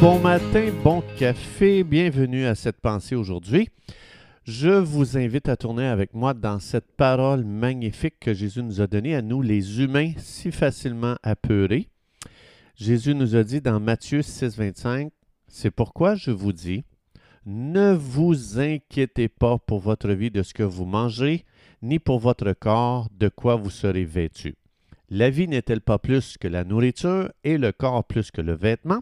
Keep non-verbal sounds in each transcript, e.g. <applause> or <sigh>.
bon matin, bon café, bienvenue à cette pensée aujourd'hui. Je vous invite à tourner avec moi dans cette parole magnifique que Jésus nous a donnée à nous, les humains si facilement apeurés. Jésus nous a dit dans Matthieu 6, 25, C'est pourquoi je vous dis, ne vous inquiétez pas pour votre vie de ce que vous mangez, ni pour votre corps de quoi vous serez vêtu. La vie n'est-elle pas plus que la nourriture et le corps plus que le vêtement?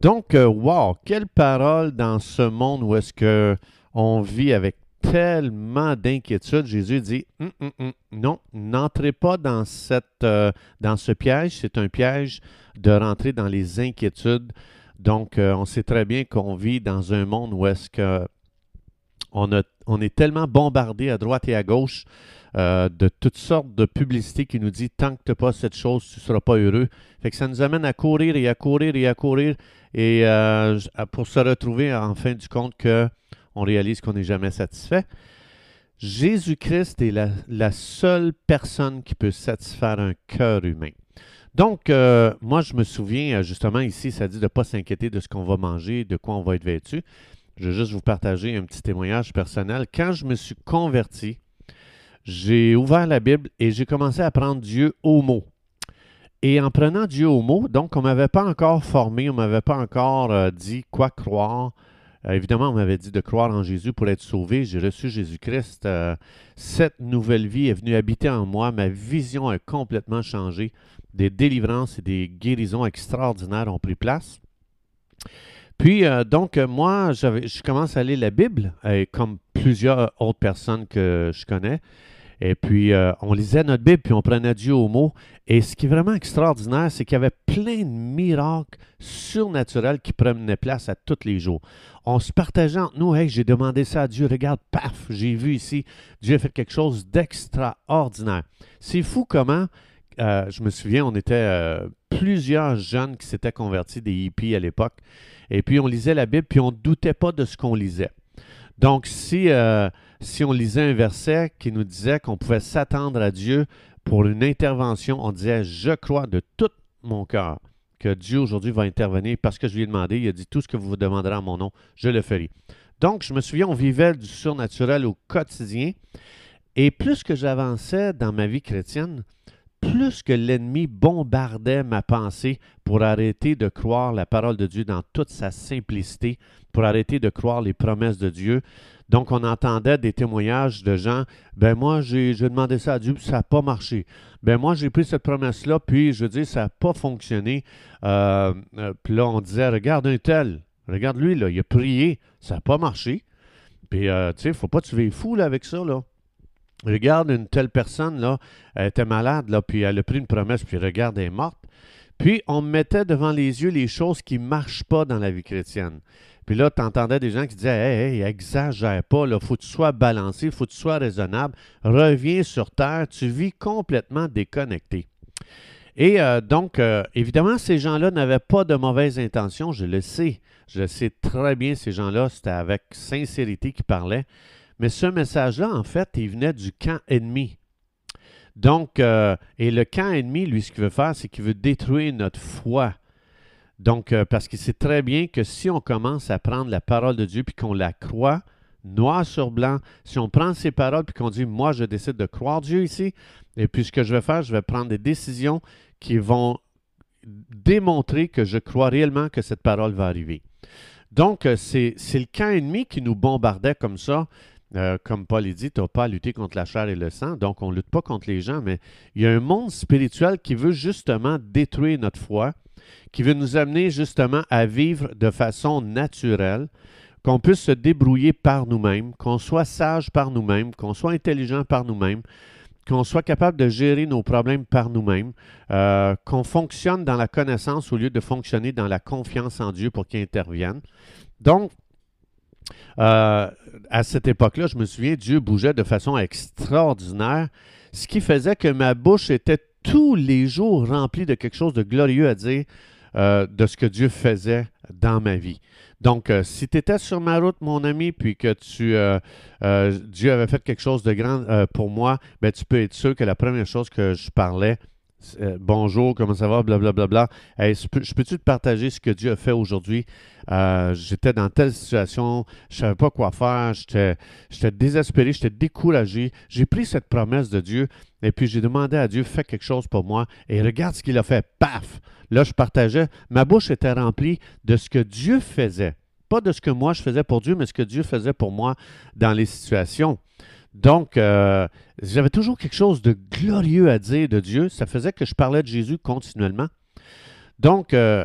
Donc, euh, wow, quelle parole dans ce monde où est-ce que on vit avec tellement d'inquiétude. Jésus dit hum, hum, hum, non, n'entrez pas euh, dans ce piège. C'est un piège de rentrer dans les inquiétudes. Donc, euh, on sait très bien qu'on vit dans un monde où est-ce que on, a, on, est tellement bombardé à droite et à gauche de toutes sortes de publicités qui nous disent tant que tu n'as pas cette chose, tu ne seras pas heureux. Fait que ça nous amène à courir et à courir et à courir et euh, pour se retrouver en fin du compte que on réalise qu'on n'est jamais satisfait. Jésus-Christ est la, la, seule personne qui peut satisfaire un cœur humain. Donc, euh, moi, je me souviens, justement, ici, ça dit de ne pas s'inquiéter de ce qu'on va manger, de quoi on va être vêtu. Je vais juste vous partager un petit témoignage personnel. Quand je me suis converti, j'ai ouvert la Bible et j'ai commencé à prendre Dieu au mot. Et en prenant Dieu au mot, donc on ne m'avait pas encore formé, on ne m'avait pas encore euh, dit quoi croire. Euh, évidemment, on m'avait dit de croire en Jésus pour être sauvé. J'ai reçu Jésus-Christ. Euh, cette nouvelle vie est venue habiter en moi. Ma vision a complètement changé. Des délivrances et des guérisons extraordinaires ont pris place. Puis, donc, moi, je commence à lire la Bible, comme plusieurs autres personnes que je connais. Et puis, euh, on lisait notre Bible, puis on prenait Dieu au mot. Et ce qui est vraiment extraordinaire, c'est qu'il y avait plein de miracles surnaturels qui prenaient place à tous les jours. On se partageait entre nous, hey, j'ai demandé ça à Dieu, regarde, paf, j'ai vu ici, Dieu a fait quelque chose d'extraordinaire. C'est fou comment, euh, je me souviens, on était euh, plusieurs jeunes qui s'étaient convertis, des hippies à l'époque, et puis on lisait la Bible, puis on ne doutait pas de ce qu'on lisait. Donc, si si on lisait un verset qui nous disait qu'on pouvait s'attendre à Dieu pour une intervention, on disait Je crois de tout mon cœur que Dieu aujourd'hui va intervenir parce que je lui ai demandé. Il a dit Tout ce que vous vous demanderez en mon nom, je le ferai. Donc, je me souviens, on vivait du surnaturel au quotidien. Et plus que j'avançais dans ma vie chrétienne, plus que l'ennemi bombardait ma pensée pour arrêter de croire la parole de Dieu dans toute sa simplicité, pour arrêter de croire les promesses de Dieu, donc, on entendait des témoignages de gens, ben moi, j'ai demandé ça à Dieu, puis ça n'a pas marché. Ben moi, j'ai pris cette promesse-là, puis je dis, ça n'a pas fonctionné. Euh, euh, puis là, on disait, regarde un tel, regarde lui, là, il a prié, ça n'a pas marché. Puis, euh, tu sais, il ne faut pas tuer fou avec ça, là. Regarde une telle personne, là, elle était malade, là, puis elle a pris une promesse, puis regarde, elle est morte. Puis, on mettait devant les yeux les choses qui ne marchent pas dans la vie chrétienne. Puis là, tu entendais des gens qui disaient Hey, hey exagère pas, il faut que tu sois balancé, il faut que tu sois raisonnable, reviens sur Terre, tu vis complètement déconnecté. Et euh, donc, euh, évidemment, ces gens-là n'avaient pas de mauvaises intentions, je le sais. Je le sais très bien, ces gens-là, c'était avec sincérité qu'ils parlaient. Mais ce message-là, en fait, il venait du camp ennemi. Donc, euh, et le camp ennemi, lui, ce qu'il veut faire, c'est qu'il veut détruire notre foi. Donc, euh, parce qu'il sait très bien que si on commence à prendre la parole de Dieu puis qu'on la croit, noir sur blanc, si on prend ces paroles puis qu'on dit, moi, je décide de croire Dieu ici, et puis ce que je vais faire, je vais prendre des décisions qui vont démontrer que je crois réellement que cette parole va arriver. Donc, euh, c'est le camp ennemi qui nous bombardait comme ça. Euh, comme Paul l'a dit, tu n'as pas à lutter contre la chair et le sang, donc on ne lutte pas contre les gens, mais il y a un monde spirituel qui veut justement détruire notre foi, qui veut nous amener justement à vivre de façon naturelle, qu'on puisse se débrouiller par nous-mêmes, qu'on soit sage par nous-mêmes, qu'on soit intelligent par nous-mêmes, qu'on soit capable de gérer nos problèmes par nous-mêmes, euh, qu'on fonctionne dans la connaissance au lieu de fonctionner dans la confiance en Dieu pour qu'il intervienne. Donc, euh, à cette époque-là, je me souviens, Dieu bougeait de façon extraordinaire, ce qui faisait que ma bouche était tous les jours remplie de quelque chose de glorieux à dire euh, de ce que Dieu faisait dans ma vie. Donc, euh, si tu étais sur ma route, mon ami, puis que tu, Dieu avait fait quelque chose de grand pour moi, ben, tu peux être sûr que la première chose que je parlais, euh, bonjour, comment ça va, blablabla. Hey, je peux- je peux-tu te partager ce que Dieu a fait aujourd'hui? Euh, j'étais dans telle situation, je savais pas quoi faire, j'étais désespéré, j'étais découragé. J'ai pris cette promesse de Dieu et puis j'ai demandé à Dieu, fais quelque chose pour moi. Et regarde ce qu'il a fait. Paf! Là, je partageais. Ma bouche était remplie de ce que Dieu faisait. Pas de ce que moi je faisais pour Dieu, mais ce que Dieu faisait pour moi dans les situations. Donc, euh, j'avais toujours quelque chose de glorieux à dire de Dieu. Ça faisait que je parlais de Jésus continuellement. Donc, euh,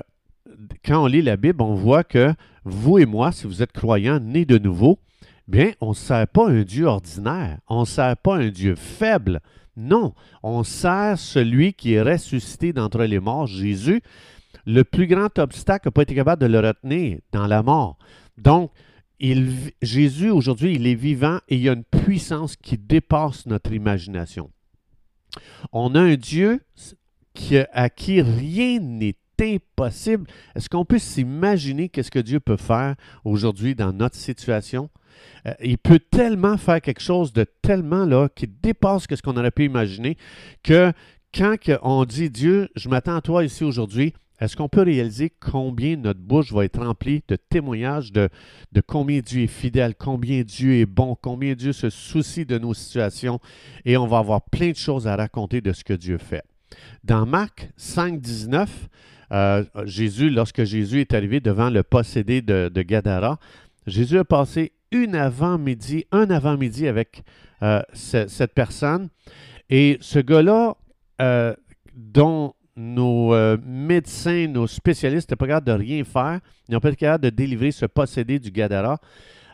quand on lit la Bible, on voit que vous et moi, si vous êtes croyants, nés de nouveau, bien, on ne sert pas un Dieu ordinaire. On ne sert pas un Dieu faible. Non, on sert celui qui est ressuscité d'entre les morts, Jésus. Le plus grand obstacle n'a pas été capable de le retenir dans la mort. Donc, Jésus, aujourd'hui, il est vivant et il y a une puissance qui dépasse notre imagination. On a un Dieu à qui rien n'est impossible. Est-ce qu'on peut s'imaginer qu'est-ce que Dieu peut faire aujourd'hui dans notre situation? Euh, il peut tellement faire quelque chose de tellement là qui dépasse ce qu'on aurait pu imaginer que quand on dit Dieu, je m'attends à toi ici aujourd'hui, est-ce qu'on peut réaliser combien notre bouche va être remplie de témoignages de, de combien Dieu est fidèle, combien Dieu est bon, combien Dieu se soucie de nos situations et on va avoir plein de choses à raconter de ce que Dieu fait. Dans Marc 5, 19, euh, Jésus, lorsque Jésus est arrivé devant le possédé de, de Gadara, Jésus a passé une avant-midi, un avant-midi avec euh, ce- cette personne. Et ce gars-là, euh, dont nos euh, médecins, nos spécialistes n'étaient pas capables de rien faire, ils n'ont pas été capables de délivrer ce possédé du Gadara.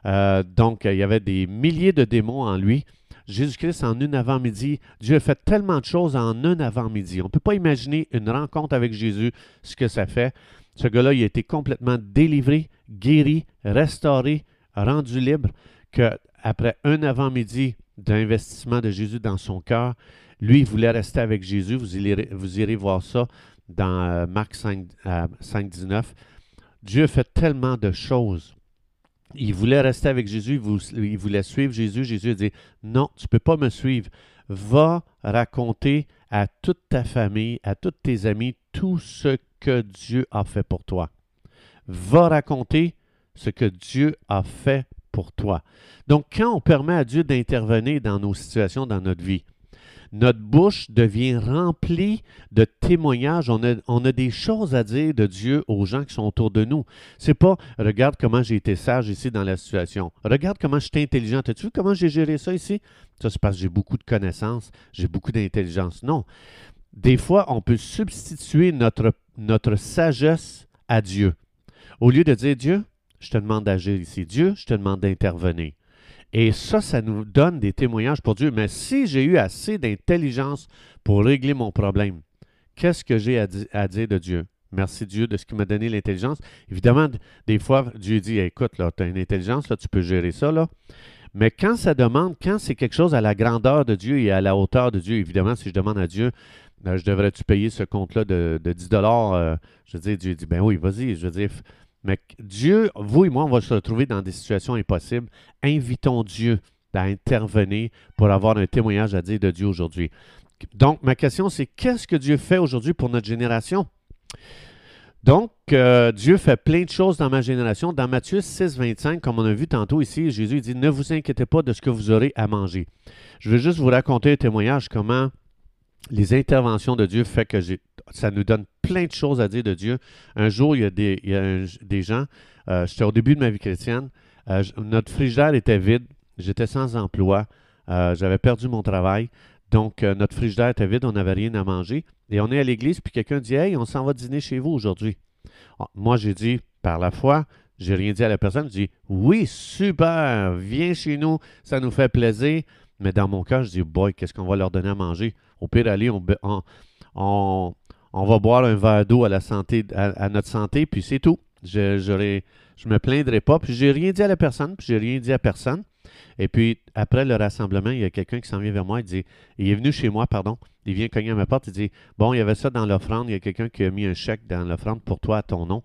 Euh, donc, il y avait des milliers de démons en lui. Jésus-Christ, en une avant-midi, Dieu a fait tellement de choses en un avant-midi. On ne peut pas imaginer une rencontre avec Jésus, ce que ça fait. Ce gars-là, il a été complètement délivré, guéri, restauré, rendu libre, qu'après un avant-midi d'investissement de Jésus dans son cœur, lui, il voulait rester avec Jésus. Vous irez, voir ça dans euh, Marc 5, euh, 5, 19. Dieu fait tellement de choses. Il voulait rester avec Jésus, il voulait suivre Jésus. Jésus a dit, non, tu ne peux pas me suivre. Va raconter à toute ta famille, à tous tes amis, tout ce que Dieu a fait pour toi. Va raconter ce que Dieu a fait pour toi. Donc, quand on permet à Dieu d'intervenir dans nos situations, dans notre vie, notre bouche devient remplie de témoignages. On a, des choses à dire de Dieu aux gens qui sont autour de nous. C'est pas regarde comment j'ai été sage ici dans la situation. Regarde comment j'étais intelligent. As-tu vu comment j'ai géré ça ici? Ça, c'est parce que j'ai beaucoup de connaissances, j'ai beaucoup d'intelligence. Non. Des fois, on peut substituer notre, notre sagesse à Dieu. Au lieu de dire Dieu, je te demande d'agir ici. Dieu, je te demande d'intervenir. Et ça, ça nous donne des témoignages pour Dieu. Mais si j'ai eu assez d'intelligence pour régler mon problème, qu'est-ce que j'ai à, di- à dire de Dieu? Merci Dieu de ce qui m'a donné l'intelligence. Évidemment, des fois, Dieu dit, écoute, tu as une intelligence, là, tu peux gérer ça. Mais quand ça demande, quand c'est quelque chose à la grandeur de Dieu et à la hauteur de Dieu, évidemment, si je demande à Dieu, euh, je devrais-tu payer ce compte-là de, de 10 euh, Je veux dire, Dieu dit, ben oui, vas-y. Je veux dire, mais Dieu, vous et moi, on va se retrouver dans des situations impossibles. Invitons Dieu à intervenir pour avoir un témoignage à dire de Dieu aujourd'hui. Donc, ma question, c'est qu'est-ce que Dieu fait aujourd'hui pour notre génération? Donc, euh, Dieu fait plein de choses dans ma génération. Dans Matthieu 6, 25, comme on a vu tantôt ici, Jésus dit, ne vous inquiétez pas de ce que vous aurez à manger. Je veux juste vous raconter un témoignage, comment les interventions de Dieu fait que j'ai, ça nous donne plein de choses à dire de Dieu. Un jour, il y a des, gens, euh, j'étais au début de ma vie chrétienne, euh, notre frigidaire était vide, j'étais sans emploi, euh, j'avais perdu mon travail, donc notre frigidaire était vide, on n'avait rien à manger. Et on est à l'église, puis quelqu'un dit Hey, on s'en va dîner chez vous aujourd'hui. Ah, Moi, j'ai dit, par la foi, j'ai rien dit à la personne, je dis Oui, super, viens chez nous, ça nous fait plaisir. Mais dans mon cœur, je dis Boy, qu'est-ce qu'on va leur donner à manger? Au pire, allez, on, va boire un verre d'eau à, à, notre santé, puis c'est tout. Je je me plaindrai pas, puis j'ai rien dit à la personne, puis j'ai rien dit à personne. Et puis, après le rassemblement, il y a quelqu'un qui s'en vient vers moi, il dit, il est venu chez moi, pardon, il vient cogner à ma porte, il dit, bon, il y avait ça dans l'offrande, il y a quelqu'un qui a mis un chèque dans l'offrande pour toi à ton nom.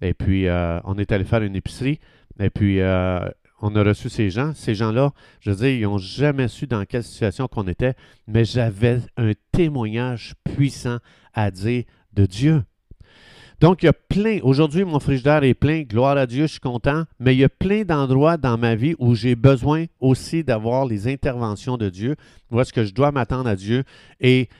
Et puis, euh, on est allé faire une épicerie, et puis, euh, on a reçu ces gens. Ces gens-là, je veux dire, ils n'ont jamais su dans quelle situation qu'on était, mais j'avais un témoignage puissant à dire de Dieu. Donc, il y a plein, aujourd'hui, mon frigidaire est plein, gloire à Dieu, je suis content, mais il y a plein d'endroits dans ma vie où j'ai besoin aussi d'avoir les interventions de Dieu, où est-ce que je dois m'attendre à Dieu et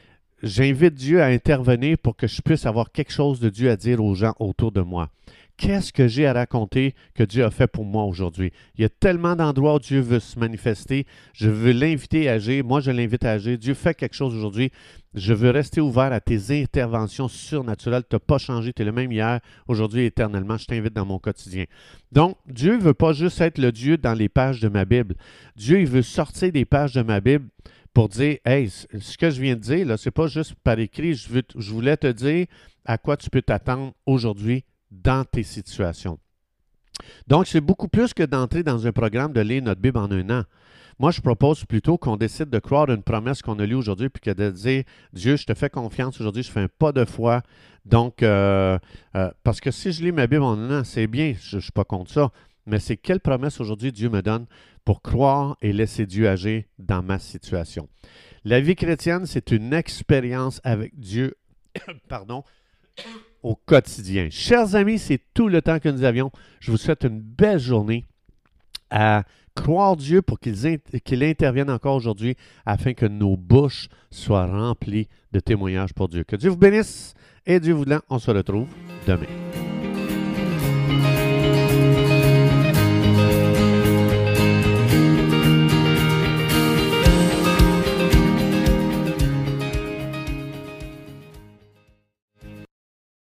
j'invite Dieu à intervenir pour que je puisse avoir quelque chose de Dieu à dire aux gens autour de moi. Qu'est-ce que j'ai à raconter que Dieu a fait pour moi aujourd'hui? Il y a tellement d'endroits où Dieu veut se manifester. Je veux l'inviter à agir. Moi, je l'invite à agir. Dieu fait quelque chose aujourd'hui. Je veux rester ouvert à tes interventions surnaturelles. Tu n'as pas changé. Tu es le même hier, aujourd'hui, éternellement. Je t'invite dans mon quotidien. Donc, Dieu ne veut pas juste être le Dieu dans les pages de ma Bible. Dieu, il veut sortir des pages de ma Bible pour dire, hey, ce que je viens de dire, ce n'est pas juste par écrit. Je voulais te dire à quoi tu peux t'attendre aujourd'hui dans tes situations. Donc, c'est beaucoup plus que d'entrer dans un programme de lire notre Bible en un an. Moi, je propose plutôt qu'on décide de croire une promesse qu'on a lue aujourd'hui, puis que de dire Dieu, je te fais confiance aujourd'hui, je fais un pas de foi. Donc, euh, euh, parce que si je lis ma Bible en un an, c'est bien, je ne suis pas contre ça, mais c'est quelle promesse aujourd'hui Dieu me donne pour croire et laisser Dieu agir dans ma situation? La vie chrétienne, c'est une expérience avec Dieu, <coughs> pardon, au quotidien. Chers amis, c'est tout le temps que nous avions. Je vous souhaite une belle journée à croire Dieu pour qu'il intervienne encore aujourd'hui afin que nos bouches soient remplies de témoignages pour Dieu. Que Dieu vous bénisse et Dieu voulant, on se retrouve demain.